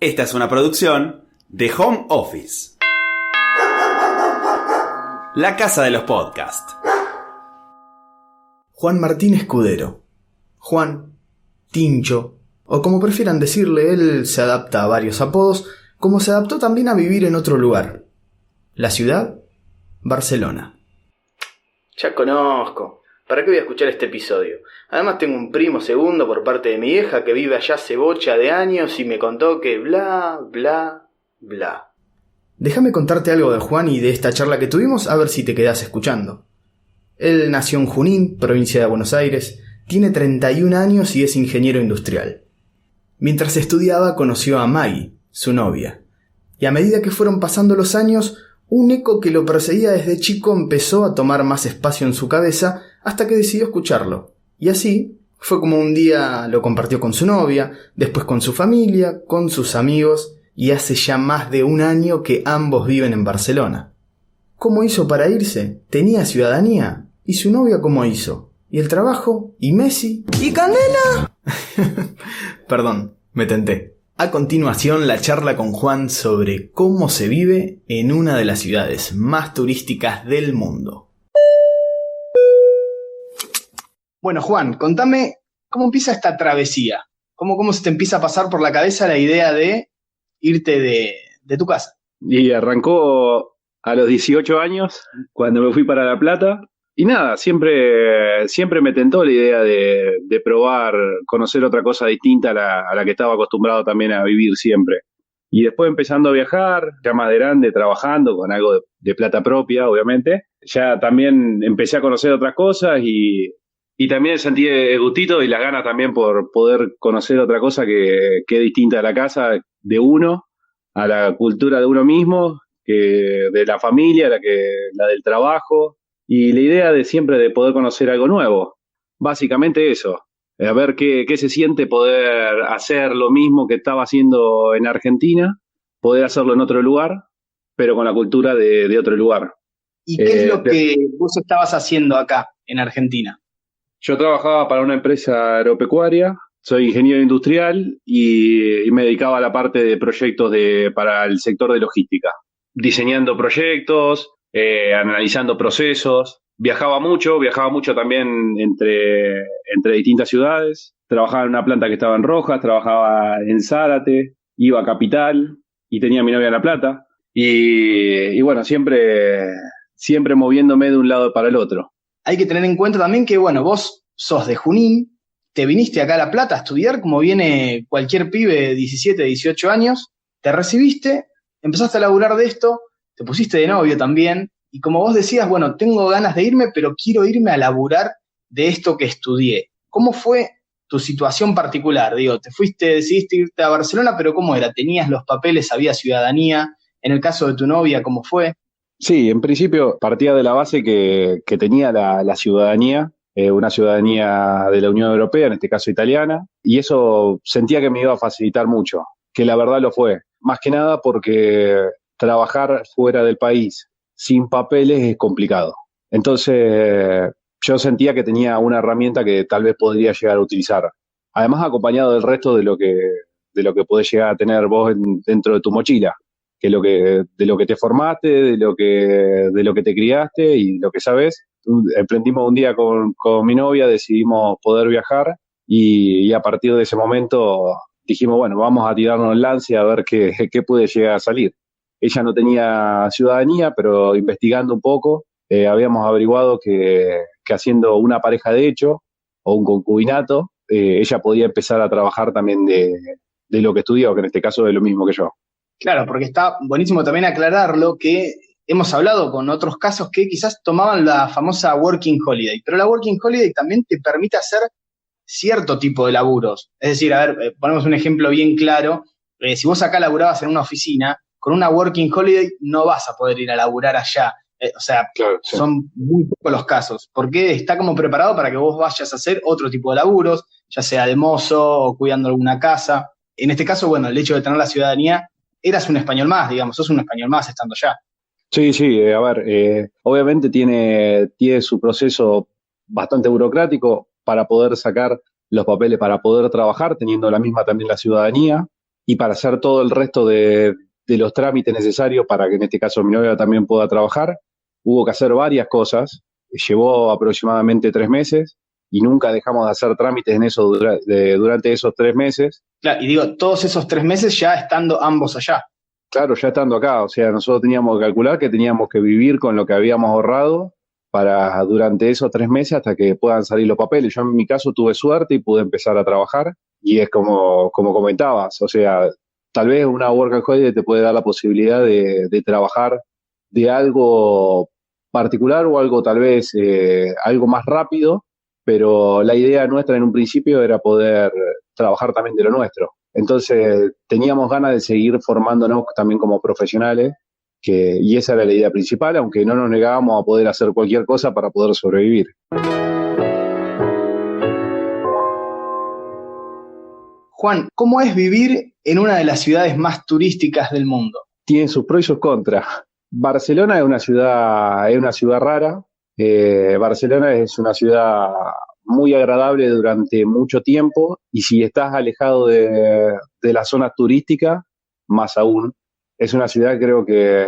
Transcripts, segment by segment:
Esta es una producción de Home Office. La casa de los podcasts. Juan Martín Escudero. Juan, Tincho, o como prefieran decirle, él se adapta a varios apodos, como se adaptó también a vivir en otro lugar. La ciudad, Barcelona. Ya conozco. ¿Para qué voy a escuchar este episodio? Además tengo un primo segundo por parte de mi hija que vive allá hace bocha de años y me contó que bla, bla, bla. Déjame contarte algo de Juan y de esta charla que tuvimos a ver si te quedas escuchando. Él nació en Junín, provincia de Buenos Aires, tiene 31 años y es ingeniero industrial. Mientras estudiaba conoció a Maggie, su novia, y a medida que fueron pasando los años, un eco que lo perseguía desde chico empezó a tomar más espacio en su cabeza hasta que decidió escucharlo. Y así fue como un día lo compartió con su novia, después con su familia, con sus amigos, y hace ya más de un año que ambos viven en Barcelona. ¿Cómo hizo para irse? ¿Tenía ciudadanía? ¿Y su novia cómo hizo? ¿Y el trabajo? ¿Y Messi? ¿Y Candela? Perdón, me tenté. A continuación, la charla con Juan sobre cómo se vive en una de las ciudades más turísticas del mundo. Bueno, Juan, contame cómo empieza esta travesía. ¿Cómo, cómo se te empieza a pasar por la cabeza la idea de irte de, de tu casa? Y arrancó a los 18 años, cuando me fui para La Plata, y nada, siempre, siempre me tentó la idea de, de probar, conocer otra cosa distinta a la, a la, que estaba acostumbrado también a vivir siempre. Y después empezando a viajar, ya más de grande, trabajando con algo de, de plata propia, obviamente, ya también empecé a conocer otras cosas y, y también sentí el gustito y las ganas también por poder conocer otra cosa que, que es distinta a la casa de uno, a la cultura de uno mismo, que de la familia, la, que, la del trabajo, y la idea de siempre de poder conocer algo nuevo. Básicamente eso, a ver qué, qué, se siente poder hacer lo mismo que estaba haciendo en Argentina, poder hacerlo en otro lugar, pero con la cultura de, de otro lugar. ¿Y qué eh, es lo que vos estabas haciendo acá, en Argentina? Yo trabajaba para una empresa agropecuaria, soy ingeniero industrial y, me dedicaba a la parte de proyectos de, para el sector de logística, diseñando proyectos, eh, analizando procesos. Viajaba mucho, viajaba mucho también entre, entre distintas ciudades. Trabajaba en una planta que estaba en Rojas, trabajaba en Zárate, iba a Capital y tenía mi novia en La Plata. Y, y bueno, siempre, siempre moviéndome de un lado para el otro. Hay que tener en cuenta también que, bueno, vos sos de Junín, te viniste acá a La Plata a estudiar como viene cualquier pibe de 17, 18 años, te recibiste, empezaste a laburar de esto, te pusiste de novio también, y como vos decías, bueno, tengo ganas de irme, pero quiero irme a laburar de esto que estudié. ¿Cómo fue tu situación particular? Digo, te fuiste, decidiste irte a Barcelona, pero ¿cómo era? ¿Tenías los papeles, había ciudadanía? En el caso de tu novia, ¿cómo fue? Sí, en principio partía de la base que, tenía la, la ciudadanía, eh, una ciudadanía de la Unión Europea, en este caso italiana, y eso sentía que me iba a facilitar mucho, que la verdad lo fue. Más que nada porque trabajar fuera del país sin papeles es complicado. Entonces, yo sentía que tenía una herramienta que tal vez podría llegar a utilizar. Además, acompañado del resto de lo que, de lo que podés llegar a tener vos en, dentro de tu mochila, que, lo que de lo que te formaste, de lo que, de lo que te criaste y lo que sabes. Emprendimos un día con, con mi novia, decidimos poder viajar y, a partir de ese momento dijimos, bueno, vamos a tirarnos el lance a ver qué, qué puede llegar a salir. Ella no tenía ciudadanía, pero investigando un poco, eh, habíamos averiguado que, que, haciendo una pareja de hecho o un concubinato, eh, ella podía empezar a trabajar también de, de, lo que estudió, que en este caso es lo mismo que yo. Claro, porque está buenísimo también aclararlo que hemos hablado con otros casos que quizás tomaban la famosa Working Holiday, pero la Working Holiday también te permite hacer cierto tipo de laburos. Es decir, a ver, eh, ponemos un ejemplo bien claro. Eh, si vos acá laburabas en una oficina, con una working holiday no vas a poder ir a laburar allá. Eh, o sea, claro, sí. son muy pocos los casos, porque está como preparado para que vos vayas a hacer otro tipo de laburos, ya sea de mozo o cuidando alguna casa. En este caso, bueno, el hecho de tener la ciudadanía, eras un español más, digamos, sos un español más estando allá. Sí, sí, eh, a ver, eh, obviamente tiene, tiene su proceso bastante burocrático para poder sacar los papeles, para poder trabajar, teniendo la misma también la ciudadanía, y para hacer todo el resto de, de los trámites necesarios para que en este caso mi novia también pueda trabajar, hubo que hacer varias cosas. Llevó aproximadamente tres meses y nunca dejamos de hacer trámites en eso durante esos tres meses. Claro, y digo, todos esos tres meses ya estando ambos allá. Claro, ya estando acá, o sea, nosotros teníamos que calcular que teníamos que vivir con lo que habíamos ahorrado para durante esos tres meses hasta que puedan salir los papeles. Yo en mi caso tuve suerte y pude empezar a trabajar y es como, como comentabas, o sea, tal vez una work and holiday te puede dar la posibilidad de, de trabajar de algo particular o algo tal vez eh, algo más rápido, pero la idea nuestra en un principio era poder trabajar también de lo nuestro. Entonces teníamos ganas de seguir formándonos también como profesionales, que, y esa era la idea principal, aunque no nos negábamos a poder hacer cualquier cosa para poder sobrevivir. Juan, ¿cómo es vivir en una de las ciudades más turísticas del mundo? Tiene sus pros y sus contras. Barcelona es una ciudad, es una ciudad rara. Eh, Barcelona es una ciudad muy agradable durante mucho tiempo y si estás alejado de, de la zona turística, más aún. Es una ciudad creo que,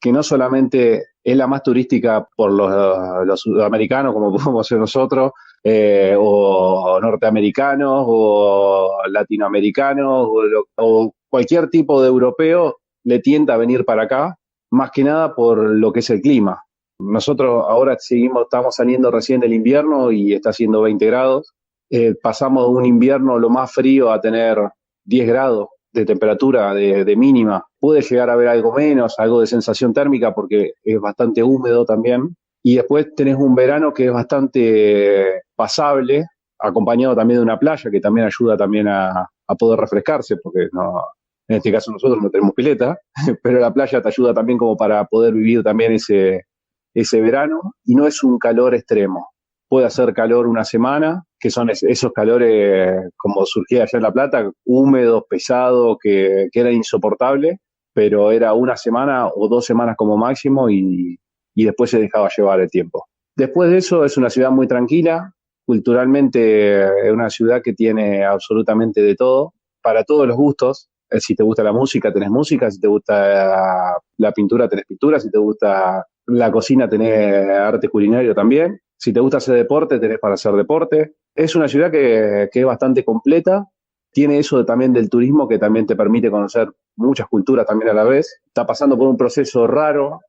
que no solamente es la más turística por los, los sudamericanos, como podemos ser nosotros, eh, o norteamericanos, o latinoamericanos, o, o, cualquier tipo de europeo le tienta a venir para acá, más que nada por lo que es el clima. Nosotros ahora seguimos, estamos saliendo recién del invierno y está haciendo 20 grados. Eh, pasamos de un invierno lo más frío a tener 10 grados de temperatura de, de, mínima. Puede llegar a haber algo menos, algo de sensación térmica porque es bastante húmedo también. Y después tenés un verano que es bastante pasable, acompañado también de una playa que también ayuda también a, a poder refrescarse, porque no, en este caso nosotros no tenemos pileta, pero la playa te ayuda también como para poder vivir también ese, ese verano y no es un calor extremo. Puede hacer calor una semana, que son esos calores como surgía allá en La Plata, húmedos, pesados, que, que era insoportable, pero era una semana o dos semanas como máximo y, y después se dejaba llevar el tiempo. Después de eso es una ciudad muy tranquila, culturalmente es una ciudad que tiene absolutamente de todo, para todos los gustos, si te gusta la música, tenés música, si te gusta la pintura, tenés pintura, si te gusta la cocina, tenés arte culinario también, si te gusta hacer deporte, tenés para hacer deporte. Es una ciudad que, que es bastante completa, tiene eso también del turismo que también te permite conocer muchas culturas también a la vez. Está pasando por un proceso raro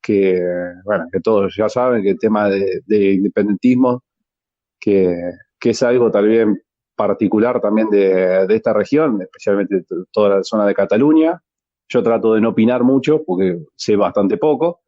que, bueno, que todos ya saben, que el tema de, de independentismo, que, que es algo también particular también de, de, esta región, especialmente toda la zona de Cataluña. Yo trato de no opinar mucho porque sé bastante poco,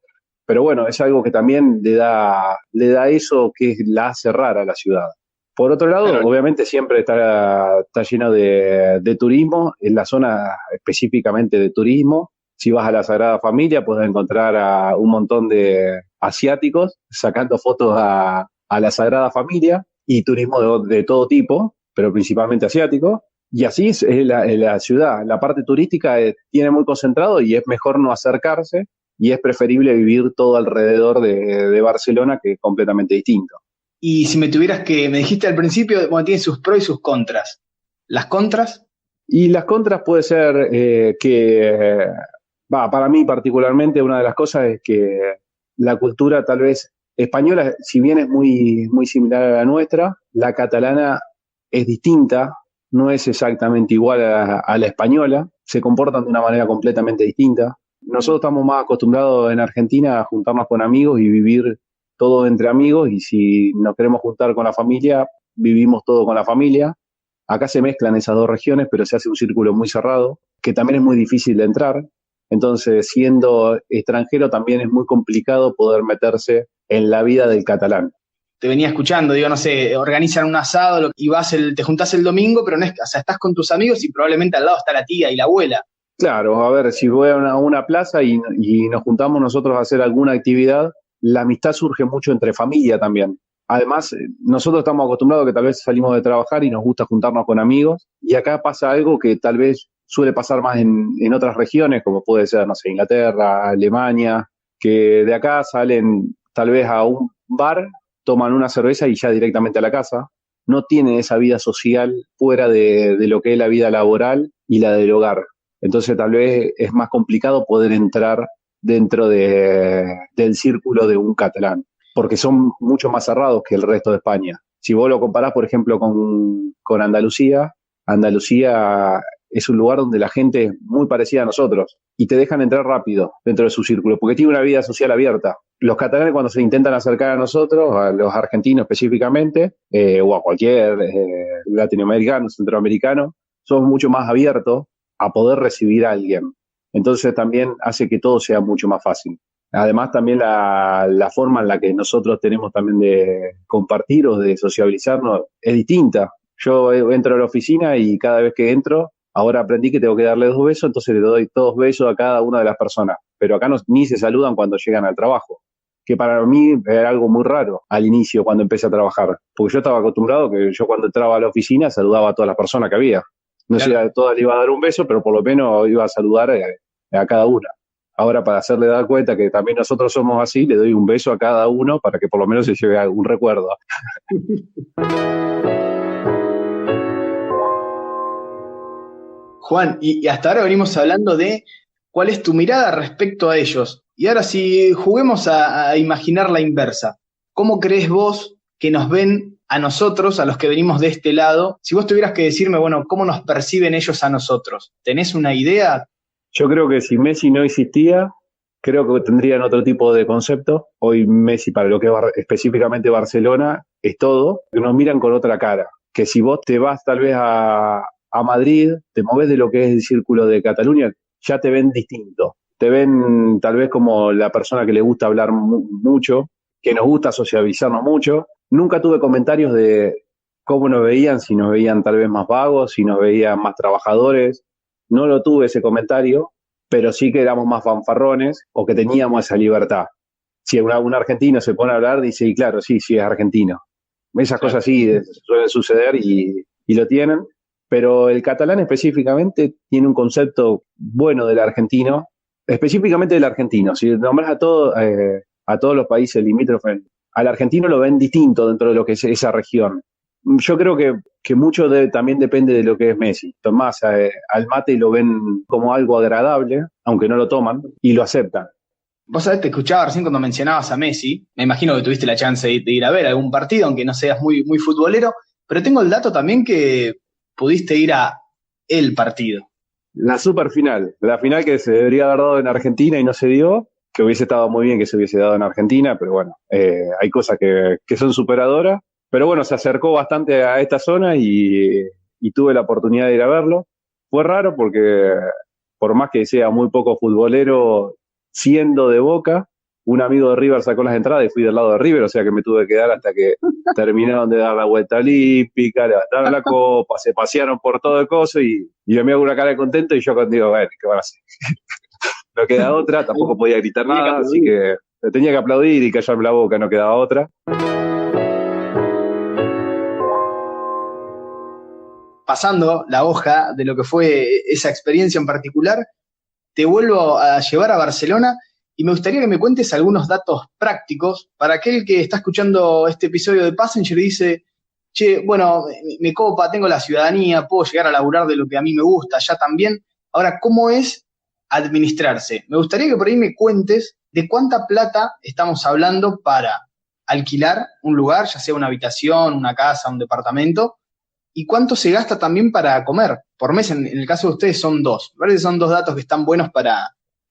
pero bueno, es algo que también le da, le da eso que la hace rara a la ciudad. Por otro lado, pero, obviamente siempre está, está lleno de, de, turismo, en la zona específicamente de turismo. Si vas a la Sagrada Familia, puedes encontrar a un montón de asiáticos sacando fotos a, a la Sagrada Familia y turismo de, de todo tipo pero principalmente asiático. Y así es la, la ciudad. La parte turística es, tiene muy concentrado y es mejor no acercarse y es preferible vivir todo alrededor de, de, Barcelona que es completamente distinto. Y si me tuvieras que, me dijiste al principio, bueno, tiene sus pros y sus contras. ¿Las contras? Y las contras puede ser eh, que, va, para mí particularmente, una de las cosas es que la cultura tal vez española, si bien es muy, muy similar a la nuestra, la catalana es distinta, no es exactamente igual a, la española, se comportan de una manera completamente distinta. Nosotros estamos más acostumbrados en Argentina a juntarnos con amigos y vivir todo entre amigos y si nos queremos juntar con la familia, vivimos todo con la familia. Acá se mezclan esas dos regiones, pero se hace un círculo muy cerrado, que también es muy difícil de entrar. Entonces, siendo extranjero, también es muy complicado poder meterse en la vida del catalán te venía escuchando, digo, no sé, organizan un asado y vas el, te juntás el domingo, pero no es, o sea, estás con tus amigos y probablemente al lado está la tía y la abuela. Claro, a ver, si voy a una, una plaza y, y, nos juntamos nosotros a hacer alguna actividad, la amistad surge mucho entre familia también. Además, nosotros estamos acostumbrados que tal vez salimos de trabajar y nos gusta juntarnos con amigos, y acá pasa algo que tal vez suele pasar más en, en otras regiones, como puede ser, no sé, Inglaterra, Alemania, que de acá salen tal vez a un bar toman una cerveza y ya directamente a la casa. no tienen esa vida social fuera de, lo que es la vida laboral y la del hogar. Entonces tal vez es más complicado poder entrar dentro del círculo de un catalán, porque son mucho más cerrados que el resto de España. Si vos lo comparás, por ejemplo, con, con Andalucía, Andalucía es un lugar donde la gente es muy parecida a nosotros y te dejan entrar rápido dentro de su círculo, porque tiene una vida social abierta. Los catalanes cuando se intentan acercar a nosotros, a los argentinos específicamente, eh, o a cualquier eh, latinoamericano, centroamericano, somos mucho más abiertos a poder recibir a alguien. Entonces también hace que todo sea mucho más fácil. Además también la, la forma en la que nosotros tenemos también de compartir o de sociabilizarnos es distinta. Yo entro a la oficina y cada vez que entro Ahora aprendí que tengo que darle dos besos, entonces le doy todos besos a cada una de las personas. Pero acá no, ni se saludan cuando llegan al trabajo, que para mí era algo muy raro al inicio cuando empecé a trabajar, porque yo estaba acostumbrado que yo cuando entraba a la oficina saludaba a todas las personas que había. No sé si a todas le iba a dar un beso, pero por lo menos iba a saludar eh, a cada una. Ahora, para hacerle dar cuenta que también nosotros somos así, le doy un beso a cada uno para que por lo menos se lleve algún recuerdo. Juan, y, hasta ahora venimos hablando de cuál es tu mirada respecto a ellos. Y ahora si juguemos a, imaginar la inversa, ¿cómo crees vos que nos ven a nosotros, a los que venimos de este lado? Si vos tuvieras que decirme, bueno, ¿cómo nos perciben ellos a nosotros? ¿Tenés una idea? Yo creo que si Messi no existía, creo que tendrían otro tipo de concepto. Hoy Messi, para lo que es específicamente Barcelona, es todo. Nos miran con otra cara. Que si vos te vas tal vez a, a Madrid, te moves de lo que es el círculo de Cataluña, ya te ven distinto. Te ven tal vez como la persona que le gusta hablar mucho, que nos gusta socializarnos mucho. Nunca tuve comentarios de cómo nos veían, si nos veían tal vez más vagos, si nos veían más trabajadores. No lo tuve ese comentario, pero sí que éramos más fanfarrones o que teníamos esa libertad. Si un, un argentino se pone a hablar, dice, y claro, sí, sí es argentino. Esas cosas sí suelen suceder y, y lo tienen pero el catalán específicamente tiene un concepto bueno del argentino, específicamente del argentino. Si nombras a, todo, eh, a todos los países limítrofes, al argentino lo ven distinto dentro de lo que es esa región. Yo creo que, que mucho también depende de lo que es Messi. Tomás eh, al mate lo ven como algo agradable, aunque no lo toman, y lo aceptan. Vos sabés, te escuchaba recién cuando mencionabas a Messi. Me imagino que tuviste la chance de, ir a ver algún partido, aunque no seas muy, muy futbolero. Pero tengo el dato también que pudiste ir a el partido. La super final, la final que se debería haber dado en Argentina y no se dio, que hubiese estado muy bien que se hubiese dado en Argentina, pero bueno, eh, hay cosas que, son superadoras. Pero bueno, se acercó bastante a esta zona y, y tuve la oportunidad de ir a verlo. Fue raro porque por más que sea muy poco futbolero, siendo de boca, un amigo de River sacó las entradas y fui del lado de River, o sea que me tuve que quedar hasta que terminaron de dar la vuelta olímpica, levantaron la copa, se pasearon por todo el coso y, y me hago una cara de contento y yo digo, bueno, ¿qué van a hacer? no queda otra, tampoco podía gritar nada, así que tenía que aplaudir y callarme la boca, no quedaba otra. Pasando la hoja de lo que fue esa experiencia en particular, te vuelvo a llevar a Barcelona y me gustaría que me cuentes algunos datos prácticos para aquel que está escuchando este episodio de Passenger y dice, che, bueno, me copa, tengo la ciudadanía, puedo llegar a laburar de lo que a mí me gusta, ya también. Ahora, ¿cómo es administrarse? Me gustaría que por ahí me cuentes de cuánta plata estamos hablando para alquilar un lugar, ya sea una habitación, una casa, un departamento, y cuánto se gasta también para comer. Por mes, en, el caso de ustedes, son dos. Me que son dos datos que están buenos para,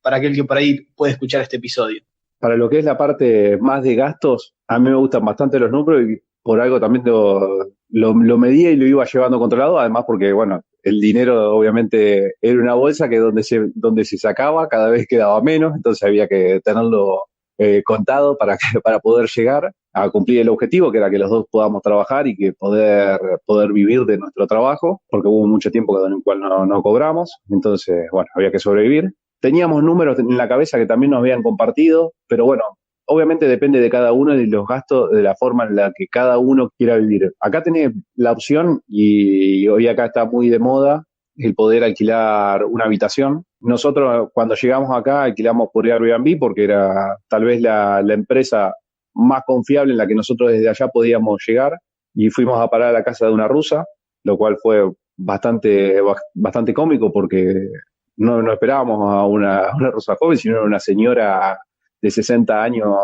para aquel que por ahí puede escuchar este episodio. Para lo que es la parte más de gastos, a mí me gustan bastante los números y por algo también lo, lo, medía y lo iba llevando controlado, además porque, bueno, el dinero obviamente era una bolsa que donde se, donde se sacaba cada vez quedaba menos, entonces había que tenerlo eh, contado para, para poder llegar a cumplir el objetivo, que era que los dos podamos trabajar y que poder, poder vivir de nuestro trabajo, porque hubo mucho tiempo en el cual no, no cobramos, entonces, bueno, había que sobrevivir. Teníamos números en la cabeza que también nos habían compartido, pero bueno, obviamente depende de cada uno y de los gastos, de la forma en la que cada uno quiera vivir. Acá tenés la opción, y hoy acá está muy de moda, el poder alquilar una habitación. Nosotros cuando llegamos acá alquilamos por Airbnb porque era tal vez la, la empresa más confiable en la que nosotros desde allá podíamos llegar y fuimos a parar a la casa de una rusa, lo cual fue bastante, bastante cómico porque no, no esperábamos a una, una rusa joven, sino a una señora de 60 años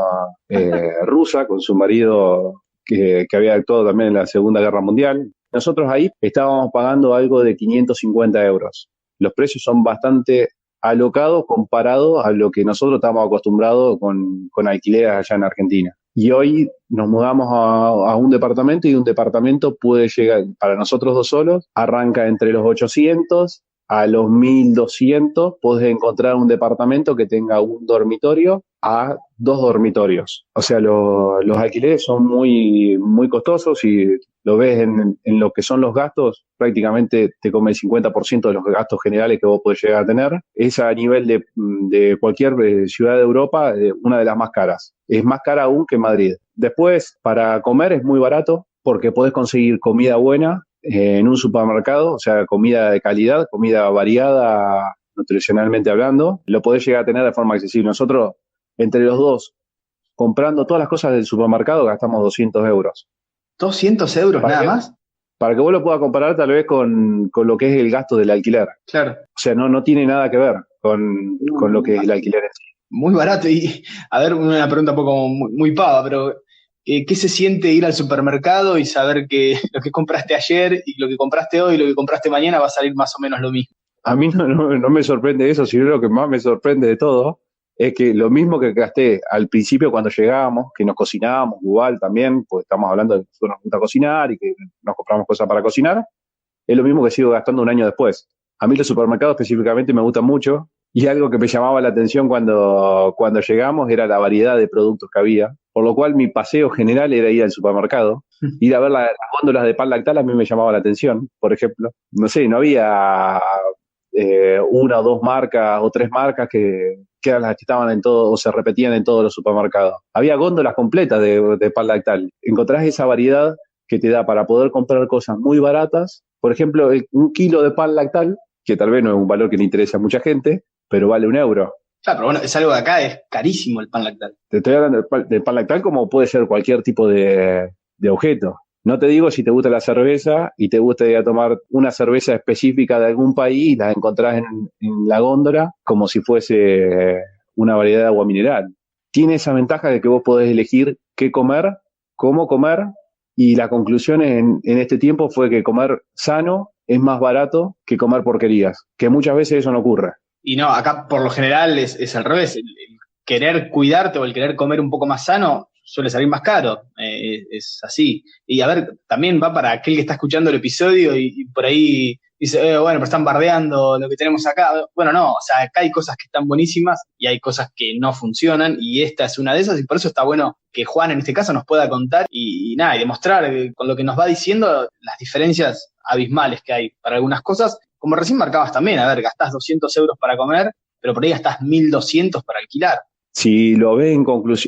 eh, rusa con su marido que, había actuado también en la Segunda Guerra Mundial. Nosotros ahí estábamos pagando algo de 550 euros. Los precios son bastante alocados comparados a lo que nosotros estamos acostumbrados con, con alquileres allá en Argentina. Y hoy nos mudamos a, a, un departamento y un departamento puede llegar, para nosotros dos solos, arranca entre los 800 a los 1200 puedes encontrar un departamento que tenga un dormitorio a dos dormitorios. O sea, lo, los alquileres son muy, muy costosos y lo ves en, en, lo que son los gastos, prácticamente te come el 50% de los gastos generales que vos podés llegar a tener. Es a nivel de, de cualquier eh, ciudad de Europa eh, una de las más caras. Es más cara aún que Madrid. Después, para comer es muy barato porque podés conseguir comida buena eh, en un supermercado, o sea, comida de calidad, comida variada nutricionalmente hablando, lo podés llegar a tener de forma accesible. Nosotros, entre los dos, comprando todas las cosas del supermercado, gastamos 200 euros. ¿200 euros ¿Para nada más? Para que vos lo puedas comparar tal vez con, con, lo que es el gasto del alquiler. Claro. O sea, no, no tiene nada que ver con, con lo que es el alquiler en sí. Muy barato. Y, a ver, una pregunta un poco muy, muy pava, pero eh, ¿qué se siente ir al supermercado y saber que lo que compraste ayer y lo que compraste hoy y lo que compraste mañana va a salir más o menos lo mismo? A mí no, no, no me sorprende eso, sino lo que más me sorprende de todo es que lo mismo que gasté al principio cuando llegábamos, que nos cocinábamos igual también, pues estamos hablando de que nosotros nos gusta cocinar y que nos compramos cosas para cocinar, es lo mismo que sigo gastando un año después. A mí los supermercados específicamente me gustan mucho y algo que me llamaba la atención cuando, cuando llegamos era la variedad de productos que había, por lo cual mi paseo general era ir al supermercado, ir a ver la, las góndolas de pan lactal a mí me llamaba la atención, por ejemplo. No sé, no había eh, una o dos marcas o tres marcas que, que las estaban en todo o se repetían en todos los supermercados. Había góndolas completas de, pan lactal. Encontrás esa variedad que te da para poder comprar cosas muy baratas. Por ejemplo, un kilo de pan lactal, que tal vez no es un valor que le interese a mucha gente, pero vale un euro. Claro, pero bueno, es algo de acá, es carísimo el pan lactal. Te estoy hablando del pan, del pan lactal como puede ser cualquier tipo de, de objeto. No te digo si te gusta la cerveza y te gusta tomar una cerveza específica de algún país y la encontrás en, en, la góndola como si fuese una variedad de agua mineral. Tiene esa ventaja de que vos podés elegir qué comer, cómo comer y la conclusión en, en este tiempo fue que comer sano es más barato que comer porquerías, que muchas veces eso no ocurre. Y no, acá por lo general es, es al revés. El, querer cuidarte o el querer comer un poco más sano suele salir más caro. Eh, es así. Y a ver, también va para aquel que está escuchando el episodio y, por ahí dice, eh, bueno, pero están bardeando lo que tenemos acá. Bueno, no, o sea, acá hay cosas que están buenísimas y hay cosas que no funcionan y esta es una de esas y por eso está bueno que Juan en este caso nos pueda contar y, nada, y demostrar con lo que nos va diciendo las diferencias abismales que hay para algunas cosas. Como recién marcabas también, a ver, gastás 200 euros para comer, pero por ahí gastás 1200 para alquilar. Si lo ve en,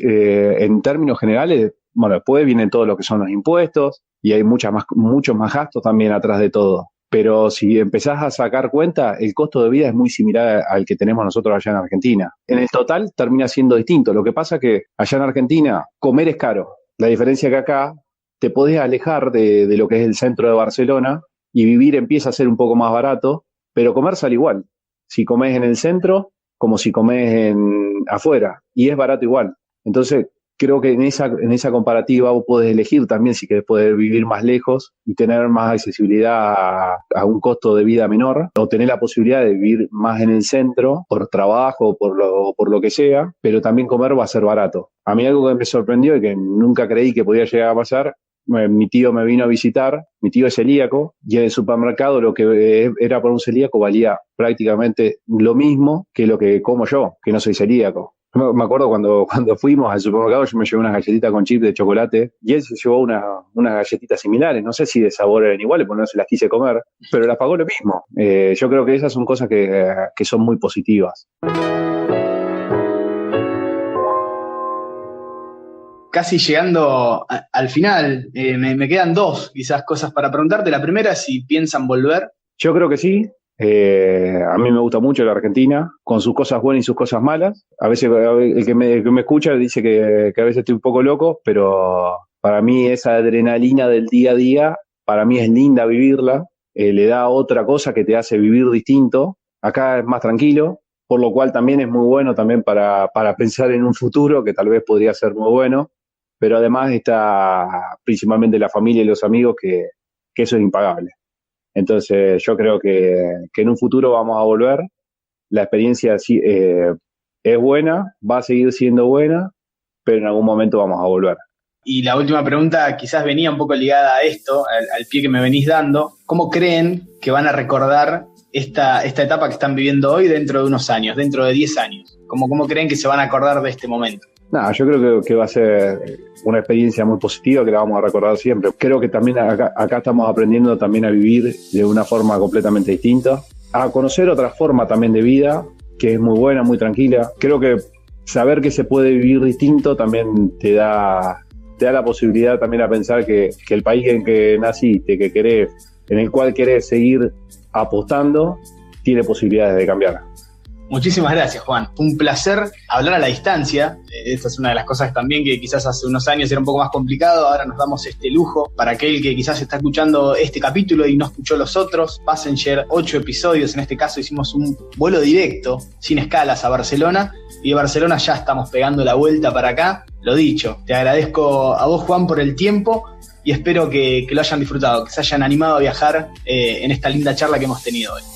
eh, en términos generales, bueno, después vienen todo lo que son los impuestos y hay muchas más, muchos más gastos también atrás de todo. Pero si empezás a sacar cuenta, el costo de vida es muy similar al que tenemos nosotros allá en Argentina. En el total termina siendo distinto. Lo que pasa que allá en Argentina comer es caro. La diferencia que acá te podés alejar de lo que es el centro de Barcelona y vivir empieza a ser un poco más barato, pero comer sale igual. Si comes en el centro, como si comes en afuera, y es barato igual. Entonces, creo que en esa, en esa comparativa vos podés elegir también si querés poder vivir más lejos y tener más accesibilidad a, un costo de vida menor, o tener la posibilidad de vivir más en el centro por trabajo, por lo, por lo que sea, pero también comer va a ser barato. A mí algo que me sorprendió y que nunca creí que podía llegar a pasar mi tío me vino a visitar, mi tío es celíaco, y en el supermercado lo que era por un celíaco valía prácticamente lo mismo que lo que como yo, que no soy celíaco. Me acuerdo cuando, cuando fuimos al supermercado, yo me llevé unas galletitas con chip de chocolate y él se llevó una, unas galletitas similares. No sé si de sabor eran iguales, porque no se las quise comer, pero las pagó lo mismo. Eh, yo creo que esas son cosas que, que son muy positivas. Casi llegando al final, eh, me, quedan dos quizás cosas para preguntarte. La primera, si piensan volver. Yo creo que sí. Eh, a mí me gusta mucho la Argentina, con sus cosas buenas y sus cosas malas. A veces el que me, escucha dice que, que, a veces estoy un poco loco, pero Para mí esa adrenalina del día a día, para mí es linda vivirla, eh, le da otra cosa que te hace vivir distinto. Acá es más tranquilo, por lo cual también es muy bueno también para, para pensar en un futuro que tal vez podría ser muy bueno, pero además está principalmente la familia y los amigos que, eso es impagable. Entonces yo creo que, en un futuro vamos a volver, la experiencia eh, es buena, va a seguir siendo buena, pero en algún momento vamos a volver. Y la última pregunta quizás venía un poco ligada a esto, al, pie que me venís dando. ¿Cómo creen que van a recordar esta, esta etapa que están viviendo hoy dentro de unos años, dentro de 10 años? ¿Cómo, ¿Cómo creen que se van a acordar de este momento? No, yo creo que, que, va a ser una experiencia muy positiva que la vamos a recordar siempre. Creo que también acá, acá, estamos aprendiendo también a vivir de una forma completamente distinta, a conocer otra forma también de vida, que es muy buena, muy tranquila. Creo que saber que se puede vivir distinto también te da, te da la posibilidad también a pensar que, que el país en que naciste, que querés, en el cual querés seguir apostando, tiene posibilidades de cambiar. Muchísimas gracias, Juan. Un placer hablar a la distancia. Esta es una de las cosas también que quizás hace unos años era un poco más complicado. Ahora nos damos este lujo para aquel que quizás está escuchando este capítulo y no escuchó los otros. Passenger, ocho episodios. En este caso hicimos un vuelo directo, sin escalas, a Barcelona. Y de Barcelona ya estamos pegando la vuelta para acá. Lo dicho, te agradezco a vos, Juan, por el tiempo y espero que, que lo hayan disfrutado, que se hayan animado a viajar eh, en esta linda charla que hemos tenido hoy.